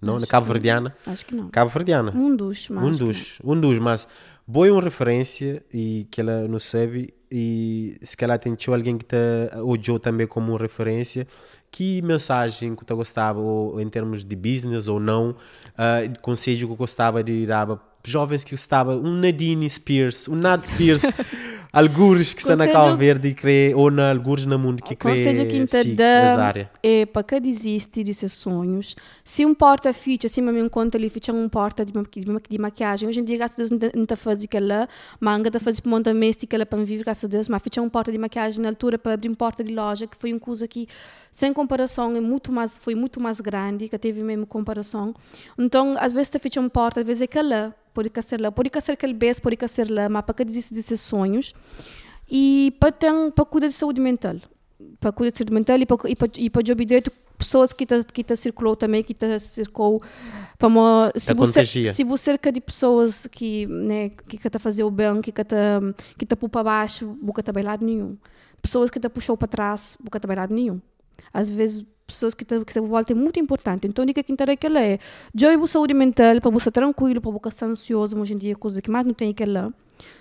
não, na Cabo Verdeana. Acho que não. Cabo Verdeana. Um dos, mas um acho dos, um dos, mas boa uma referência e que ela não sabe e se calhar tem alguém que te odiou também como uma referência que mensagem que tu gostava ou em termos de business ou não ah, conselho que gostava de dar jovens que gostava um Nadine Spears um Nad Spears algures que estão na Cabo Verde e crê, ou na algures no mundo que crê que dá essa área é para que desiste de seus sonhos. Se um porta ficha, se me conta ali, ficha um porta de, de, de maquiagem. Hoje em dia, graças a Deus, não está fazendo aquela manga, está fazendo monta doméstica ela para me viver, graças a Deus, mas ficha um porta de maquiagem na altura para abrir um porta de loja, que foi uma coisa que, sem comparação, é muito mais, foi muito mais grande, que teve mesmo comparação. Então, às vezes, você ficha um porta, às vezes é aquela, pode que ser lá, pode que ser aquele beijo, pode que ser lá, mas para que desiste de seus sonhos e para, ter, para cuidar de saúde mental. Para cuidar de saúde mental e para, e para, e para job direito pessoas que te, que te circulou também, que te circulou para mo- se você se você cerca de pessoas que né que te fazer o bem, que te que pôr para baixo, nunca te lado nenhum. Pessoas que te puxou para trás, nunca te lado nenhum. Às vezes pessoas que que se volta é muito importante. Então, diga que interessa que ela é. Joy a saúde mental, para você tranquilo, para você estar ansioso, hoje em dia, coisa que mais não tem aquela.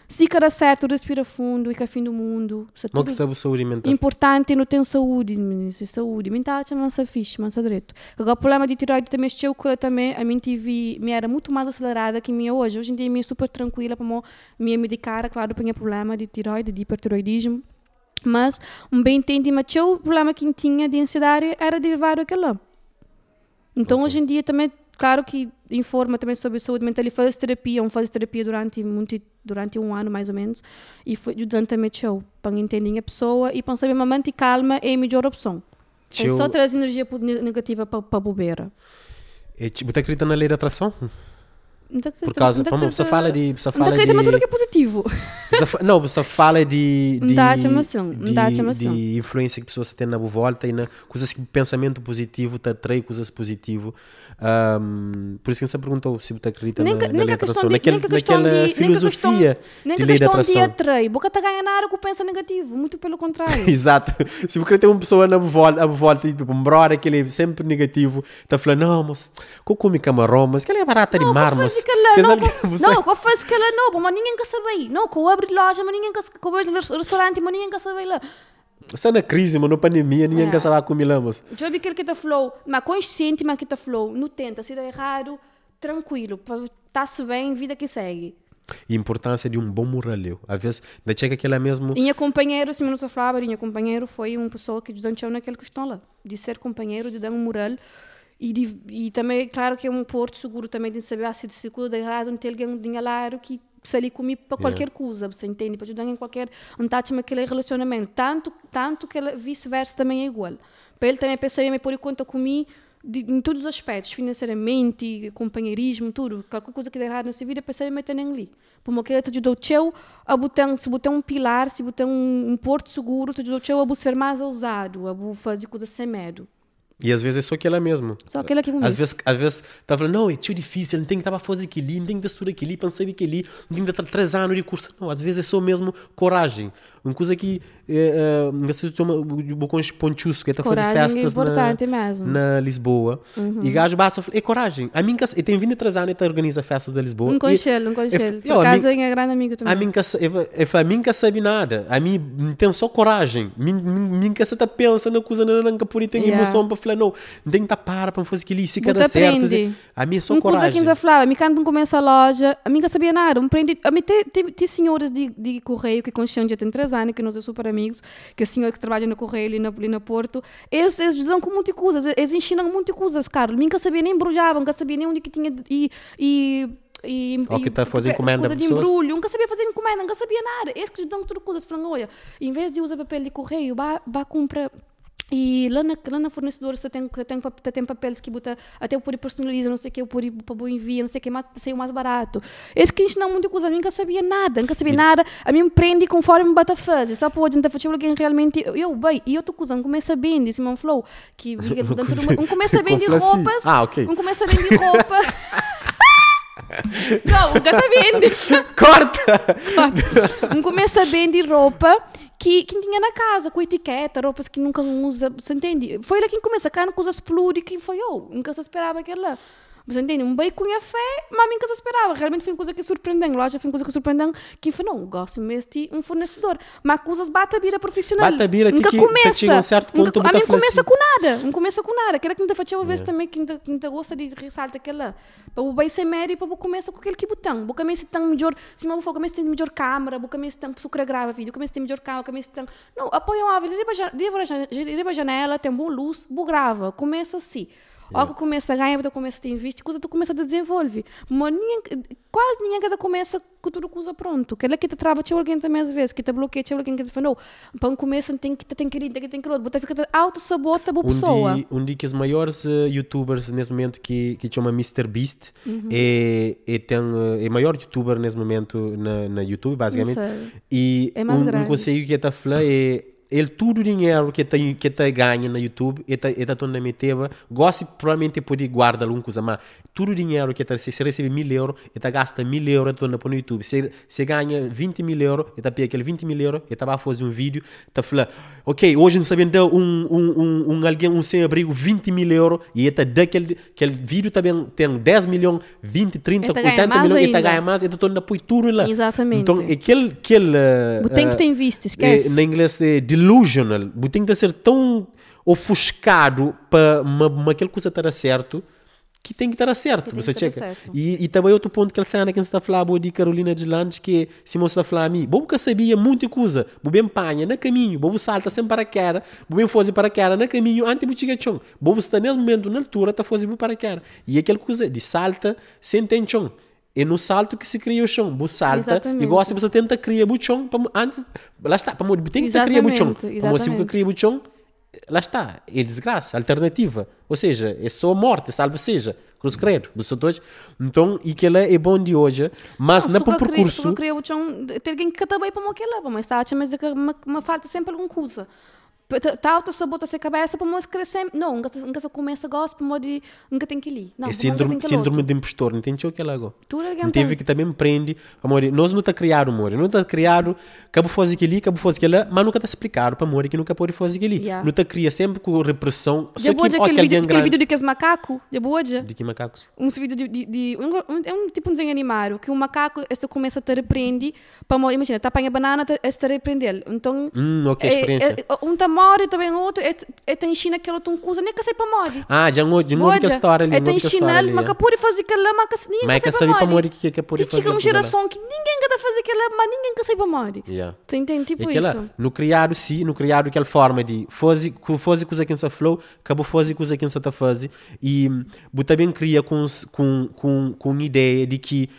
Se cara certo, respira fundo, e que é fim do mundo. Isso é Como tudo que sabe saúde mental importante não tem saúde, ministro, saúde. Mental é mansa fixe, mansa direito. Agora, o problema de tiroide também mexeu ela também. A minha tive, me era muito mais acelerada que minha hoje. Hoje em dia, me é super tranquila para me medicar. Claro, tinha problema de tiroide, de hipertiroidismo. Mas, um bem entendi, mas o problema que tinha de ansiedade era derivado daquela. Então, hoje em dia, também, claro que informa também sobre saúde mental e faz terapia, um faz terapia durante, muito, durante um ano, mais ou menos, e foi ajudando também show, para entender a pessoa e para saber, mamãe, calma é a melhor opção. É só trazer energia negativa para a bobeira. É, tipo, você acredita na lei da atração? Por causa, vamos, você fala de, você fala mas tudo que de, é positivo. não, você fala de, de, Dá chamação, de, chamação. de influência que pessoas têm na volta e na coisas que pensamento positivo te atrai coisas positivo. Ahm, por isso que você perguntou se você acredita Nem na, na nem lei da a atração, de- naquele, nem a naquela de- nem a filosofia Nem de que a lei da questão de atração. atrai. Boca está ganhando nada que pensa negativo. Muito pelo contrário. Exato. Se você tem uma pessoa na volta, à volta tipo, um brother que ele é sempre negativo, está falando, não, mas eu comi camarão, mas que ele é barata de mar, mas... Não, você- não, que eu faço aquela não, mas ninguém quer saber. Não, que eu abro loja, mas ninguém quer que eu abro restaurante, mas ninguém quer saber lá. Você na crise, mas na pandemia, ninguém É. quer saber como mas Já vi aquele que te falou, mas consciente, mas que te falou, não tenta, se dá errado, tranquilo, está-se bem, vida que segue. E a importância de um bom moraleu. Às vezes, da chega aquela mesmo... E minha companheiro, se me não sou falava, minha companheiro foi uma pessoa que desdanchou naquela questão lá, de ser companheiro, de dar um moral. E, de, e também, claro que é um porto seguro também de saber ah, se de seguro de errado, não ter alguém um dinheiro que se ali comigo para qualquer coisa, você entende? Para ajudar em qualquer um tátima aquele relacionamento. Tanto, tanto que vice-versa também é igual. Para ele também perceber, me pôr conta comigo de, em todos os aspectos, financeiramente, companheirismo, tudo. Qualquer coisa que der errado nessa vida, percebe meter nem ali. Porque ele te ajudou teu a botar, se botar um pilar, se botar um, um porto seguro, te ajudou teu a ser mais ousado, a fazer coisas sem medo. E às vezes é só aquela mesmo. Só aquela que é Às mesmo. vezes, às vezes tá falando, não, é tio difícil, não tem que estar a fazer aquilo, não tem que estudar aquilo, pensar aquilo, não tem que ter três anos de curso. Não, às vezes é só mesmo coragem. Uma coisa que, é, uh, se chama o bocão ponchusco, que é tá fazer Coragem é festas importante na, na Lisboa. E gajo basta é coragem. A mim, que- eu tenho 23 anos e organiza festas da Lisboa. Um conselho, um é- eu, Por a acaso mim- é grande amigo também. a mim que é a mim que sabe nada. A mim não tem só coragem. Mim, mim, mim que você tá pensa na coisa não não por tem emoção para falar não, não tem que estar para para fazer aquilo, se cada certo. A mim é só Uma coisa que coragem. nos falava, me canto começa a loja, a mim não sabia nada, um a mim tem, tem, tem senhoras de, de correio que já tem três anos, que nós somos super amigos, que a senhora que trabalha no correio ali na, ali na Porto, eles, eles dizem com muitas coisas, eles ensinam muitas coisas, Carlos, não sabia nem embrujavam, não sabia nem onde que tinha, de- e, e e, Ou que tá a fazer encomenda coisa de pessoas. embrulho, nunca sabia fazer encomenda, nunca sabia nada. Esse que dão tudo coisas, falando, olha, em vez de usar papel de correio, vá, vá comprar e lá na, lá na fornecedora você tem, tem, tem papéis que bota, até eu pode personalizar, não sei o que, eu pode para boa envia, não sei o que, mas saiu mais barato. Esse que ensinar muita coisa, eu nunca sabia nada, nunca sabia nada, a mim me prende conforme me bata fazer, só pode não fazer alguém realmente, eu, bem, e outra coisa, não começa bem, disse Simão Flow, que um começa bem de assim? roupas, Ah, ok. um começa bem de roupa. Não, nunca tá vendo. Corta! Um começa bem de roupa que, que tinha na casa, com etiqueta, roupas que nunca usa, você entende? Foi lá quem começa, cá coisas explode, que foi eu, nunca se esperava aquela. Você entende? Um bacon e a fé, mas nunca se esperava. Realmente foi uma coisa que surpreendeu. Loja foi uma coisa que surpreendeu. Que foi, não, gosto mesmo de um fornecedor. Mas coisas bata a bira profissional. Bata a bira, nunca que- que começa. chega um certo Nunca- ponto, a bota mim a falar começa com nada. Não começa com nada. Aquela que ainda fazia uma vez também, que ainda, gosta de ressaltar aquela. Para o bem ser médio, para o começa com aquele que botão. O começa tem melhor, se não for, começa tem melhor câmera, o começa tem sucra grava vídeo, começa tem melhor câmera, começa tem. Não, apoia uma árvore, riba a janela, tem boa luz, bu grava. Começa assim. Que começa a ganhar, tu começa a ter visto, coisa tu começa a desenvolver. Mas ninguém, quase ninguém que começa com tudo coisa pronto. Aquela que te trava, tinha alguém também às vezes, que te bloqueia, tinha alguém que te fala, não, para um começo tem que tem que ir, tem que tem que ir. Você fica auto-sabota a boa pessoa. Um de, um de que os maiores eh, youtubers nesse momento que, que chama Mr. Beast Uhum. é, é, tem, eh, é maior youtuber nesse momento na, na YouTube, basicamente. E É mais um, um grande. conselho que está a falar é ele todo o dinheiro que está que tá ganha na YouTube, ele está todo na meteva, gosta provavelmente poder guardar alguma coisa, mas todo o dinheiro que se se recebe mil euros, tá gasta mil euros então no YouTube. Se, se ganha 20 mil euros, ele está pega aquele 20 mil euros, ele está a fazer um vídeo, está falando, ok, hoje não sabendo dar um, um, um, um alguém, um sem-abrigo 20 mil euros, e está daquele aquele vídeo também tem 10 milhões, 20, 30, Ele tá ganha 80 mais milhões, está ainda. ganha mais, ele está todo apoio tudo lá. Exatamente. Então, aquele, aquele O tem que ter visto, esquece. na inglês é delusional. O tem que ser tão ofuscado para uma, aquela coisa estar certo que tem que estar certo. Que Você que checa. E, e também outro ponto que ele cena que você está a falar boa de Carolina de Landes que você está a falar a mim, bom que sabia muita coisa, bom bem panha na caminho, bom salta sempre para cara, bom bem fazer para cara na caminho antes de chegar chão. Bom está nesse momento na altura está fazendo para cara. E aquela coisa de salta sem ter chão. É no salto que se cria o chão. Bom salta Exatamente. e gosta você tenta criar o chão antes lá está, para tem que criar o chão. Para você que cria o chão, lá está, é desgraça, alternativa. Ou seja, é só morte, salvo seja. Cruz credo, dos dois. Então, e que ela é bom de hoje, mas Não, na se para o percurso. eu queria tem alguém que também para aquela, mas está a mas me falta sempre alguma coisa. Está auto sabota a cabeça para mostrar crescer. Não, nunca, nunca se começa a gostar para modo nunca tem que ir. Não, é síndrome, síndrome de impostor, não tem o que. Tudo alguém Não teve que também me prende, amor, nós não está criado, amor, não está criado, acabou fazer aquilo, acabou fazer aquilo, mas nunca está explicado para amor que nunca pode fazer aquilo. Yeah. Não está cria sempre com repressão. Só Já boa que, de ó, aquele que vídeo, aquele vídeo de que é macaco, já boa de. De que macacos? um vídeo de, de, de- um, é um tipo um desenho animado que o macaco este começa a te repreender para imagina tá apanha banana te- este repreender então Hum, ok, experiência. é, é, um tá mori também outro é, é tem China que outro um coisa nem que sei para mori. Ah, já não já não aquela história ali, é não tem China mas que pode fazer aquela mas que ninguém Mas que que sabe para mori. que que pode fazer chega uma geração que ninguém quer fazer aquela mas ninguém quer sei para mori. Yeah. você entende tipo E isso? no criado sim, no criado aquela forma de fazer, com fazer coisa que você falou, acabou fazer coisa que você está fazendo e você também cria com, com, com, com ideia de que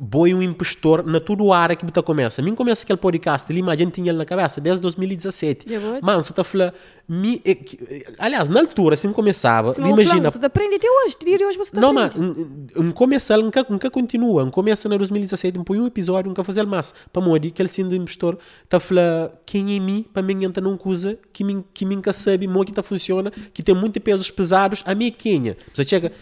boi um impostor na a área que você começa. Mim começa aquele podcast, ali, mas a gente tinha ele na cabeça desde 2017. Já vou. Mano, você está falando, mi, é que- aliás, na altura, assim começava, Se imagina, você aprende até hoje te diria hoje você te não, mas aprende um, um começa, nunca, nunca continua. Um começa em 2017, um põe um episódio, nunca fazer mais. Para modi, que ele sendo impostor, está falar quem é mim, para mim entra numa coisa que mim, que mim nunca sabe, mo que está funciona, que tem muitos pesos pesados, a minha quenha. Você chega,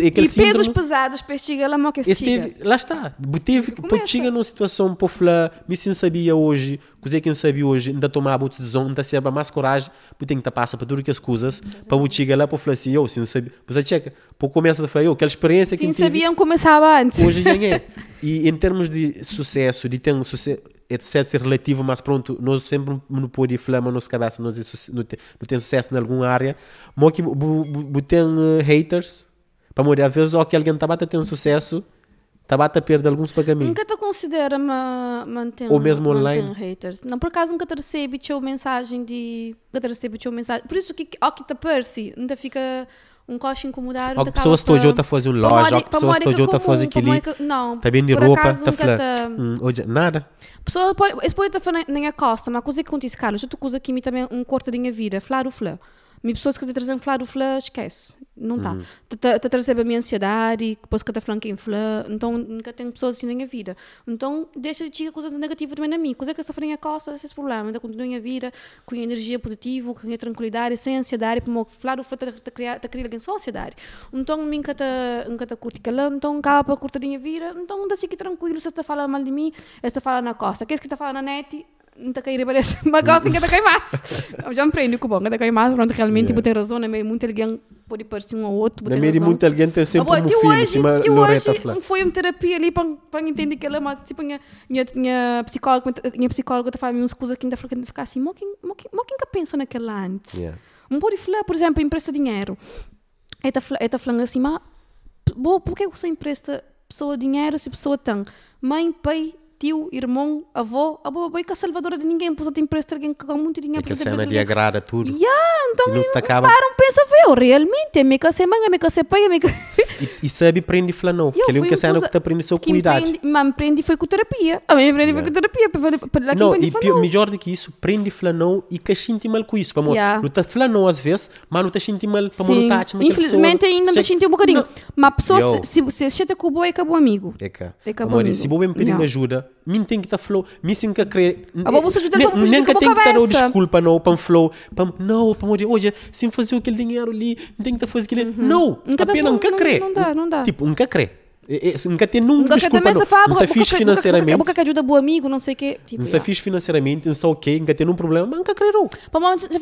é e pesos síndrome- pesados para estiga lá mal que esse estiga teve, lá está, teve que Começa. chega numa situação para falar, me sim sabia hoje, coisa que não sabia hoje, ainda tomar a decisão, ainda ser mais coragem, porque tem que estar passa para tudo que as coisas, para chegar lá para falar assim, eu, sim sabia, você chega, para começar a falar, eu, aquela experiência que sim sabiam começava antes. hoje já é. E em termos de sucesso, de ter um sucesso, é sucesso relativo, mas pronto, nós sempre não podemos falar na nossa cabeça, nós é não tem, sucesso em alguma área, mas que tem eh, haters, para morrer, às vezes, ó, que alguém está a ter um sucesso, está a perder alguns pagamentos. Nunca te considera ma, manter Ou mesmo online? haters. Não, por acaso nunca te recebe teu mensagem de. Nunca te recebe teu mensagem. Por isso que ao que te aparece, ainda fica um coche incomodar. Ou pessoas estão a fazer um loja, ou pessoas estão a fazer aquilo. Não, Também de por roupa, tá falando. te- Hum, nada. Pessoa pode, pode estar falando nem a costa, mas a coisa que acontece, Carlos, eu tu coisa aqui também um cortadinha vida, falar o. Me pessoas que te trazem falar o flã, esquece. Não está. Uhum. Te, te, te traz a minha ansiedade, depois que te falando quem flã, então nunca tenho pessoas assim na minha vida. Então deixa de tirar coisas negativas também na mim. Coisa que está falando a costa, esse é esse problema. Ainda continuo a vida com energia positiva, com tranquilidade, sem ansiedade, para falar o te, te, criar, te criar alguém só ansiedade. Então, que te, nunca te curte calão, então acaba para curtir a minha vida, então deixa aqui tranquilo, se está falando mal de mim, você está falando na costa. Quem que está falando na net, não a cair mais. Eu já me com o bom, está a cair mais, pronto, realmente, tipo, tem razão, é meio muito alguém pode parecer um ao outro, tem de razão. muita alguém tem sempre um cima que Loreta hoje Flá. foi uma terapia ali para, para entender que ela é tipo, minha, minha, minha psicóloga, minha psicóloga está falando umas coisas que ainda fica ficar assim, mo quem, mo quem, mo quem que pensa naquela antes? Yeah. Um pode falar, por exemplo, empresta dinheiro. Ele está falando assim, mas por que você empresta pessoa dinheiro se pessoa tem mãe, pai, tio, irmão, avô, a boa é salvadora de ninguém, porque te empresta alguém que ganha muito dinheiro. Aquela te cena de alguém- agrada tudo. Yeah, então E não um acaba- param, pensa, eu realmente, é me ser mãe, é me ser pai, é me E, e sabe prende flá não. Que ele é uma cena que te aprende que cuidado. Mas aprendi foi com terapia. A mim aprendi foi com terapia. Para, para, para, Não, para, e pior, melhor do que isso, prende flanão e que sente mal com isso. Como, Yeah. Não às vezes, mas não está sente mal para não tá Infelizmente ainda me senti um bocadinho. Mas a pessoa, se, se chata com o boi, acabou amigo. É cá. É que é bom, se vou me pedir não. ajuda, mim tem que estar flow, mim sim que crer. Ah, você Nem- para que a tem que estar o desculpa não, para flow, para não, para dizer, hoje, se fazer aquele dinheiro ali, tem que estar fazer aquele. Não, Nunca tá apenas nunca não- crer. Não dá, não dá. Tipo, nunca crer. É- é- Nunca tem nunca Nunca que desculpa não. se fala, Não se fixe financeiramente. Boca que ajuda bom amigo, não sei o quê. Tipo, Não se yeah. fixe financeiramente, não sei o quê, nunca tem um problema, mas nunca já-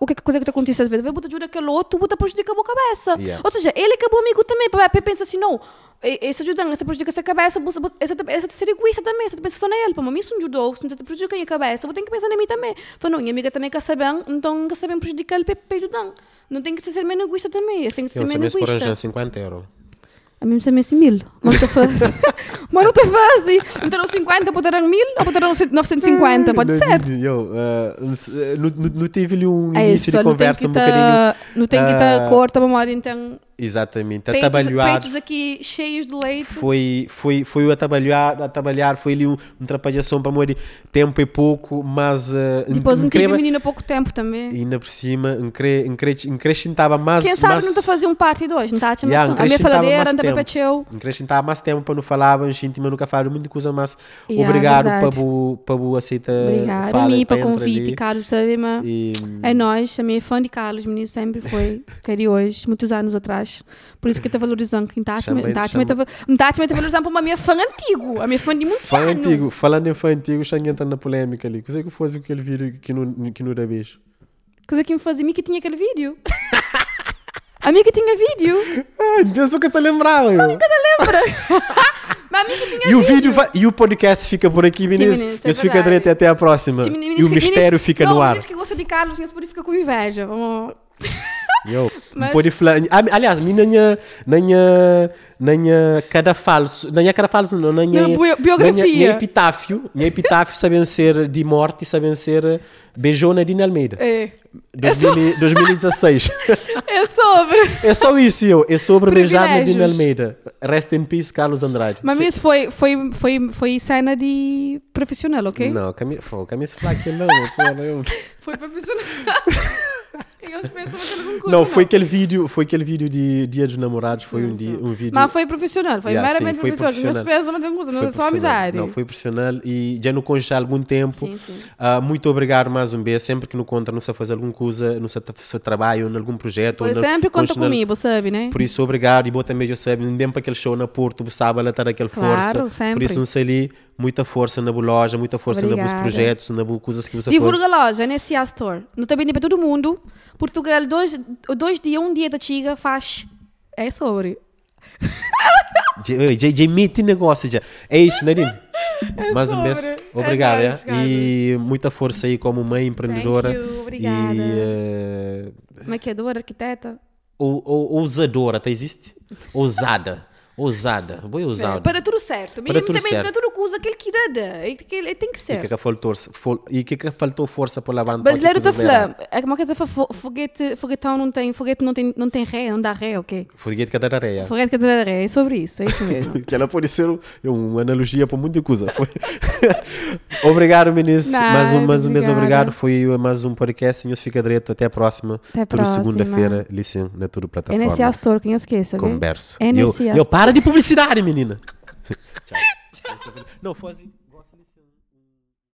o que é que coisa que te acontece às vezes? Botar ajuda aquele outro, bota prejudica a cabeça. Ou seja, ele acabou amigo também. Para para pensa assim, não, esse ajudando, essa prejudica essa cabeça, você- essa essa ser egoísta também, você pensa só nele. Para mim, isso não ajudou, se não te prejudica a minha cabeça, vou ter que pensar em mim também. Falei, não, minha amiga também quer saber, então quer saber prejudicar ele para ajudar. Não tem que ser menos egoísta também, tem que ser Eu menos sabia se por egoísta. 50 euros. A mim me assim mil. Mas não faz. Mas não te faz. Então 50, botaram mil ou botaram 950, pode ser. Eu, uh, não, não- não tive ali um É início isso, de conversa um bocadinho. não tem que estar corta a memória, então Exatamente, a peitos, trabalhar. peitos aqui cheios de leite. Foi, foi, foi a trabalhar, a trabalhar, foi ali um, um trapalhação para morrer tempo e pouco, mas uh, Depois não tive menino há pouco tempo também. e ainda por cima, acrescentava mais. Quem sabe mais, não te fazia um parte dois, não está a Yeah, chamação. A minha faladeira anda para pecheu. Acrescentava mais tempo para não falar, mas íntima nunca falaram muita coisa, mas Yeah, obrigado para o para o aceitar. Obrigada a mim para o convite, ali. Carlos, sabe, mas E, é nós, a minha fã de Carlos, menino sempre foi, queria hoje, muitos anos atrás. Por isso que está valorizando quem está Chama- está valorizando para uma minha fã antigo, a minha fã de muito Fã ano. antigo, falando em fã antigo, já entra na polêmica ali. Coisa que fosse aquele vídeo que não, que não era beijo. Coisa que me fazia, a mim que tinha aquele vídeo. A que tinha vídeo. Ai, pensou que eu te lembrava. Eu. Lembra? Mas a mim que tinha E o vídeo vai- e o podcast fica por aqui, Vinícius. Vinícius, é Isso fica verdade. direto e até a próxima. Menino- e o mistério fica não, no ar. Não, que gosta de Carlos, mas pode ficar com inveja. Vamos... Eu, Mas- pode falar. Aliás, mim nanha, nanha, nanha cada falso, nanha cada falso, não, nanha, Na bio- biografia. nanha, nanha epitáfio, nanha epitáfio sabem ser de morte sabem ser beijona de Almeida. É. 2000 e- 2016. É sobre. é só isso, eu. É sobre beijada de. Almeida. Rest in peace, Carlos Andrade. Mas isso foi, foi, foi, foi cena de profissional, ok? Não, camisa, pô, camisa flaca não, eu- Foi profissional. Eu pensava que era alguma coisa, Não, foi aquele vídeo, foi aquele vídeo de Dia dos Namorados, foi um, dia, um vídeo. Mas foi profissional, foi Yeah, meramente sim, foi profissional. Não se pensa, mas tem coisa, não Foi é só profissional. amizade. Não, foi profissional e já não conheço há algum tempo. Sim, sim. Ah, muito obrigado mais um vez. Sempre que não conta, não sei fazer alguma coisa, não sei seu trabalho, em algum projeto. Pois na- sempre conta comigo, sabe, né? Por isso, obrigado. E boa também, eu sei, mesmo para aquele show na Porto, sábado, estar aquela Claro, força. sempre. Por isso, não sei ali, muita força na loja, muita força nos Obrigada. projetos, na coisas que você Divulga faz. a loja, NSA Store. Não também para todo mundo. Portugal, dois, dois dias, um dia da Tiga faz. É sobre. Já mete negócio já. É isso, Nadine. Mais um sobre. vez. É Obrigado. nóis, é? E muita força aí como mãe empreendedora. Thank you, obrigada. E eh, Maquiadora, arquiteta. ou, ou, ousadora, até existe? Ousada. Ousada. Vou É, ousada. para tudo certo. Para Mesmo tudo também certo. não é tudo coisa que ele ele tem que ser. que faltou, e que que faltou força para levantar Brasileiro está coisa falando. É uma coisa fo- foguete, foguetão não tem, foguete não tem, não tem ré, não dá ré, ok? Foguete que da areia. Foguete que dá ré, é sobre isso, é isso mesmo. Que ela pode ser um- uma analogia para muita coisa. Obrigado, ministro. Mais um, mais um mês obrigado. Foi mais um podcast. Senhor fica direito. Até a próxima. Até a Tudo próxima. segunda-feira, licem na tudo É plataforma. nesse Astor, que esqueço, ok? Converso. É eu, eu. Para de publicidade, menina. Tchau. Não, fosse.